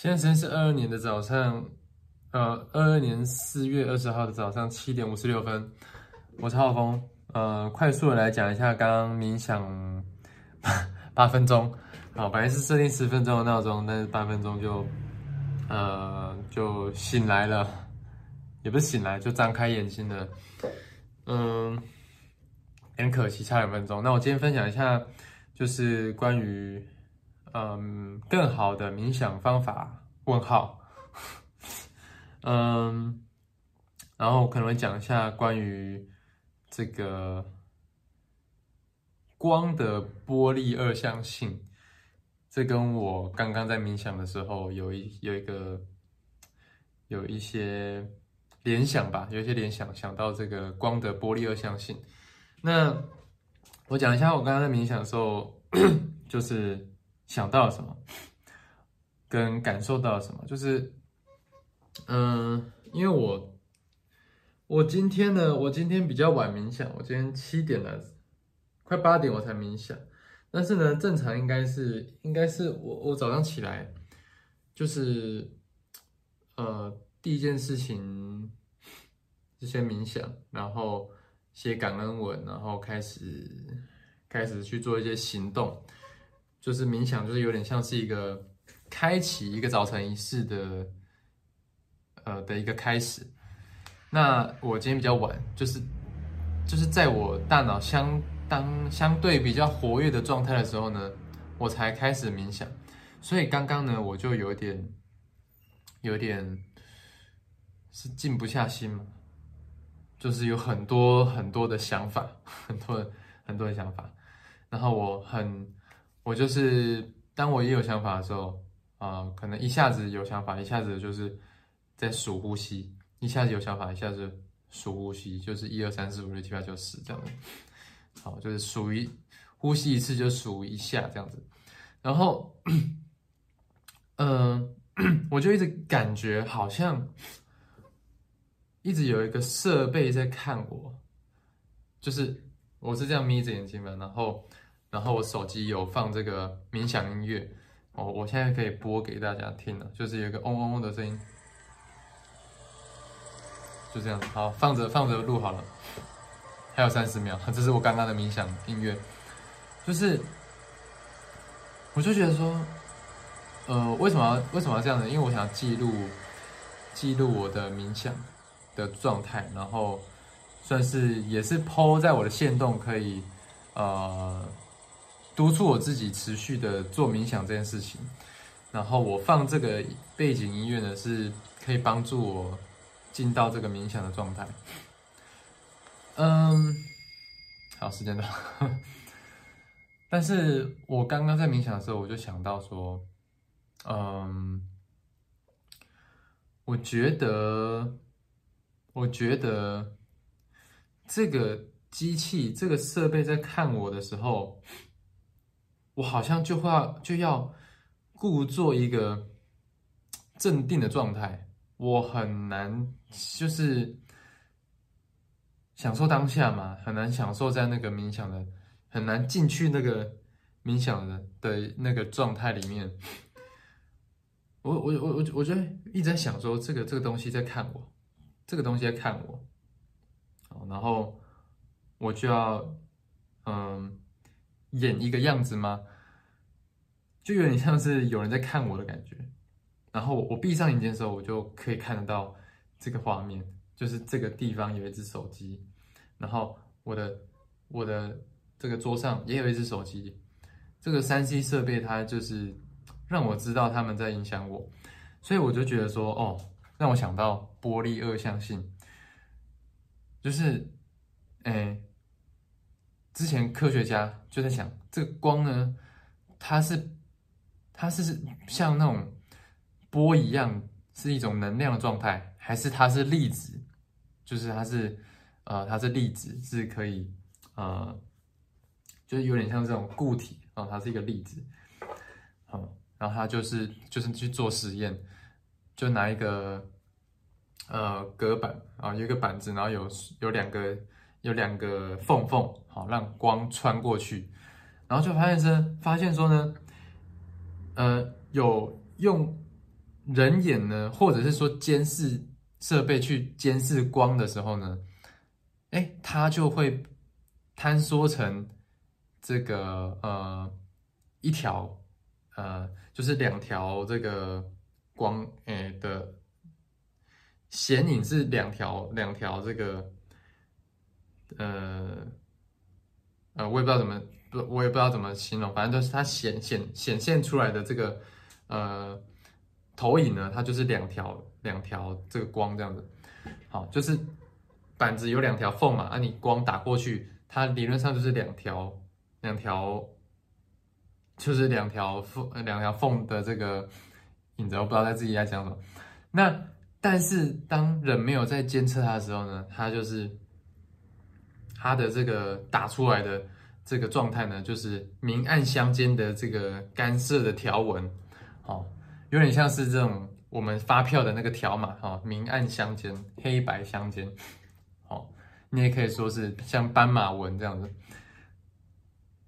现在时间是二二年的早上，呃，二二年四月二十号的早上七点五十六分。我是浩峰，呃，快速的来讲一下刚刚冥想八分钟。好，本来是设定十分钟的闹钟，但是八分钟就，呃，就醒来了，也不是醒来，就张开眼睛了。嗯，很可惜差两分钟。那我今天分享一下，就是关于。嗯，更好的冥想方法？问号。嗯，然后可能会讲一下关于这个光的波粒二象性。这跟我刚刚在冥想的时候有一有一个有一些联想吧，有一些联想，想到这个光的波粒二象性。那我讲一下我刚刚在冥想的时候，就是。想到了什么，跟感受到了什么，就是，嗯，因为我，我今天呢，我今天比较晚冥想，我今天七点了，快八点我才冥想，但是呢，正常应该是，应该是我我早上起来，就是，呃，第一件事情就先冥想，然后写感恩文，然后开始开始去做一些行动。就是冥想，就是有点像是一个开启一个早晨仪式的，呃的一个开始。那我今天比较晚，就是就是在我大脑相当相对比较活跃的状态的时候呢，我才开始冥想。所以刚刚呢，我就有点有点是静不下心嘛，就是有很多很多的想法，很多很多的想法，然后我很。我就是当我一有想法的时候，啊，可能一下子有想法，一下子就是在数呼吸，一下子有想法，一下子数呼吸，就是一二三四五六七八九十这样子。好，就是数一呼吸一次就数一下这样子。然后，嗯，我就一直感觉好像一直有一个设备在看我，就是我是这样眯着眼睛嘛，然后。然后我手机有放这个冥想音乐，哦，我现在可以播给大家听了，就是有一个嗡嗡嗡的声音，就这样，好，放着放着录好了，还有三十秒，这是我刚刚的冥想音乐，就是，我就觉得说，呃，为什么要为什么要这样子？因为我想要记录记录我的冥想的状态，然后算是也是抛在我的线动可以，呃。督促我自己持续的做冥想这件事情，然后我放这个背景音乐呢，是可以帮助我进到这个冥想的状态。嗯，好，时间到。但是我刚刚在冥想的时候，我就想到说，嗯，我觉得，我觉得这个机器、这个设备在看我的时候。我好像就会就要故作一个镇定的状态，我很难就是享受当下嘛，很难享受在那个冥想的，很难进去那个冥想的的那个状态里面。我我我我我觉得一直在想说，这个这个东西在看我，这个东西在看我，然后我就要嗯。演一个样子吗？就有点像是有人在看我的感觉。然后我闭上眼睛的时候，我就可以看得到这个画面，就是这个地方有一只手机，然后我的我的这个桌上也有一只手机。这个三 C 设备它就是让我知道他们在影响我，所以我就觉得说，哦，让我想到玻璃二象性，就是，哎。之前科学家就在想，这个光呢，它是它是像那种波一样，是一种能量的状态，还是它是粒子？就是它是呃，它是粒子，是可以呃，就是有点像这种固体啊，它是一个粒子。好，然后他就是就是去做实验，就拿一个呃隔板啊，有一个板子，然后有有两个。有两个缝缝，好让光穿过去，然后就发现是发现说呢，呃，有用人眼呢，或者是说监视设备去监视光的时候呢，哎，它就会坍缩成这个呃一条呃，就是两条这个光诶的显影是两条两条这个呃呃，我也不知道怎么不，我也不知道怎么形容，反正就是它显显显现出来的这个呃。投影呢，它就是两条两条这个光这样子，好，就是板子有两条缝嘛，啊，你光打过去，它理论上就是两条两条，就是两条缝两条缝的这个影子，我不知道在自己在讲什么。那但是当人没有在监测它的时候呢，它就是它的这个打出来的这个状态呢，就是明暗相间的这个干涉的条纹，好。有点像是这种我们发票的那个条码哈，明暗相间，黑白相间，好，你也可以说是像斑马纹这样子。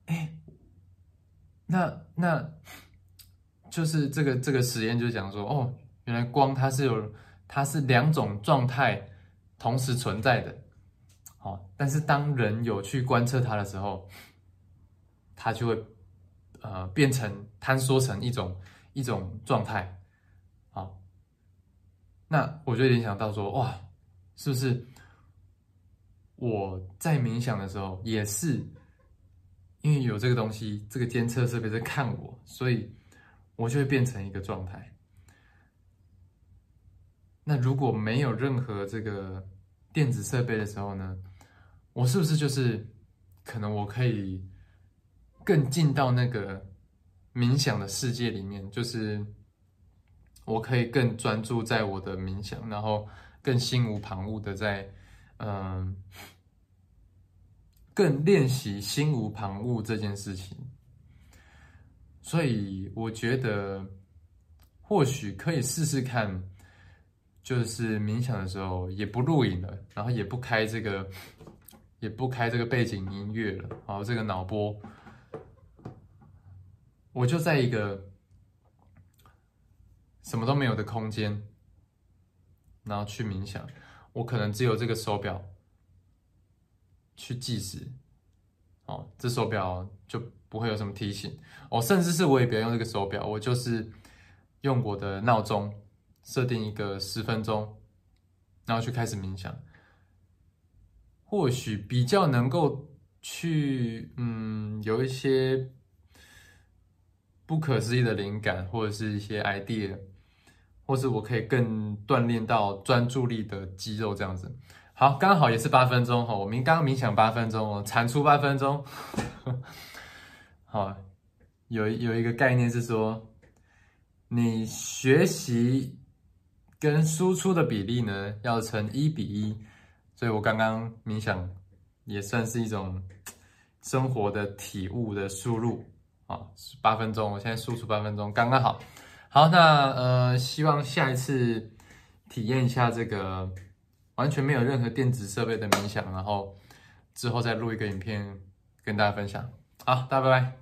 哎，那那就是这个这个实验就讲说，哦，原来光它是有它是两种状态同时存在的，好，但是当人有去观测它的时候，它就会呃变成坍缩成一种。一种状态，好，那我就联想到说，哇，是不是我在冥想的时候，也是因为有这个东西，这个监测设备在看我，所以我就会变成一个状态。那如果没有任何这个电子设备的时候呢，我是不是就是可能我可以更进到那个？冥想的世界里面，就是我可以更专注在我的冥想，然后更心无旁骛的在，嗯，更练习心无旁骛这件事情。所以我觉得，或许可以试试看，就是冥想的时候也不录影了，然后也不开这个，也不开这个背景音乐了，然后这个脑波。我就在一个什么都没有的空间，然后去冥想。我可能只有这个手表去计时，哦，这手表就不会有什么提醒。哦，甚至是我也不要用这个手表，我就是用我的闹钟设定一个十分钟，然后去开始冥想。或许比较能够去，嗯，有一些。不可思议的灵感，或者是一些 idea，或是我可以更锻炼到专注力的肌肉，这样子。好，刚好也是八分钟哈，我们刚刚冥想八分钟哦，产出八分钟。好，有有一个概念是说，你学习跟输出的比例呢要成一比一，所以我刚刚冥想也算是一种生活的体悟的输入。啊，八分钟，我现在输出八分钟，刚刚好。好，那呃，希望下一次体验一下这个完全没有任何电子设备的冥想，然后之后再录一个影片跟大家分享。好，大家拜拜。